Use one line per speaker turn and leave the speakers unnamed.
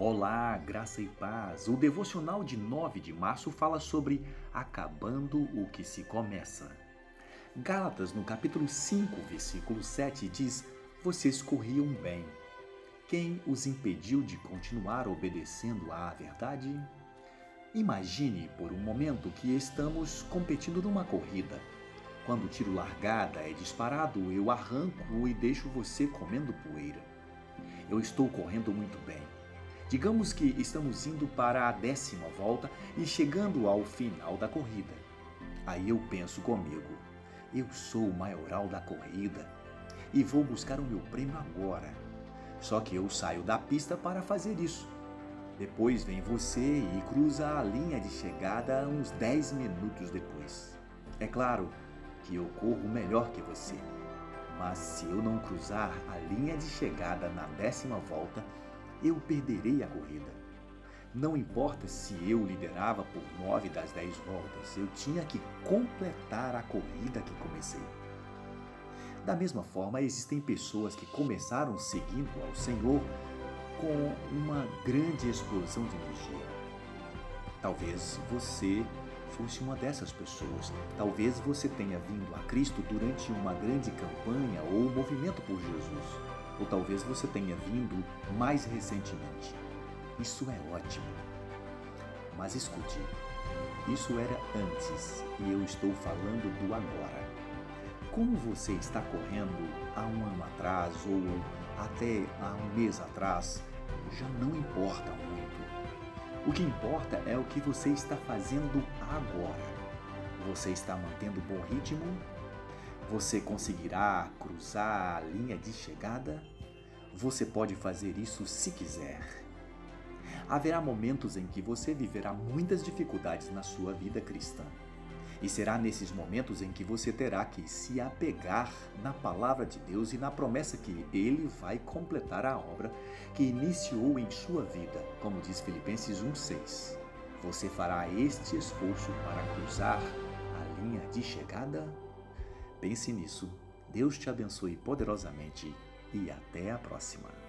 Olá, graça e paz. O devocional de 9 de março fala sobre acabando o que se começa. Gálatas, no capítulo 5, versículo 7, diz: Vocês corriam bem. Quem os impediu de continuar obedecendo à verdade? Imagine por um momento que estamos competindo numa corrida. Quando o tiro largada é disparado, eu arranco e deixo você comendo poeira. Eu estou correndo muito bem Digamos que estamos indo para a décima volta e chegando ao final da corrida. Aí eu penso comigo: eu sou o maioral da corrida e vou buscar o meu prêmio agora. Só que eu saio da pista para fazer isso. Depois vem você e cruza a linha de chegada uns 10 minutos depois. É claro que eu corro melhor que você, mas se eu não cruzar a linha de chegada na décima volta, eu perderei a corrida. Não importa se eu liderava por nove das dez voltas, eu tinha que completar a corrida que comecei. Da mesma forma, existem pessoas que começaram seguindo ao Senhor com uma grande explosão de energia. Talvez você fosse uma dessas pessoas. Talvez você tenha vindo a Cristo durante uma grande campanha ou movimento por Jesus ou talvez você tenha vindo mais recentemente. Isso é ótimo. Mas escute, isso era antes e eu estou falando do agora. Como você está correndo há um ano atrás ou até há um mês atrás, já não importa muito. O que importa é o que você está fazendo agora. Você está mantendo bom ritmo você conseguirá cruzar a linha de chegada? Você pode fazer isso se quiser. Haverá momentos em que você viverá muitas dificuldades na sua vida cristã. E será nesses momentos em que você terá que se apegar na palavra de Deus e na promessa que Ele vai completar a obra que iniciou em sua vida, como diz Filipenses 1,6. Você fará este esforço para cruzar a linha de chegada? Pense nisso. Deus te abençoe poderosamente e até a próxima.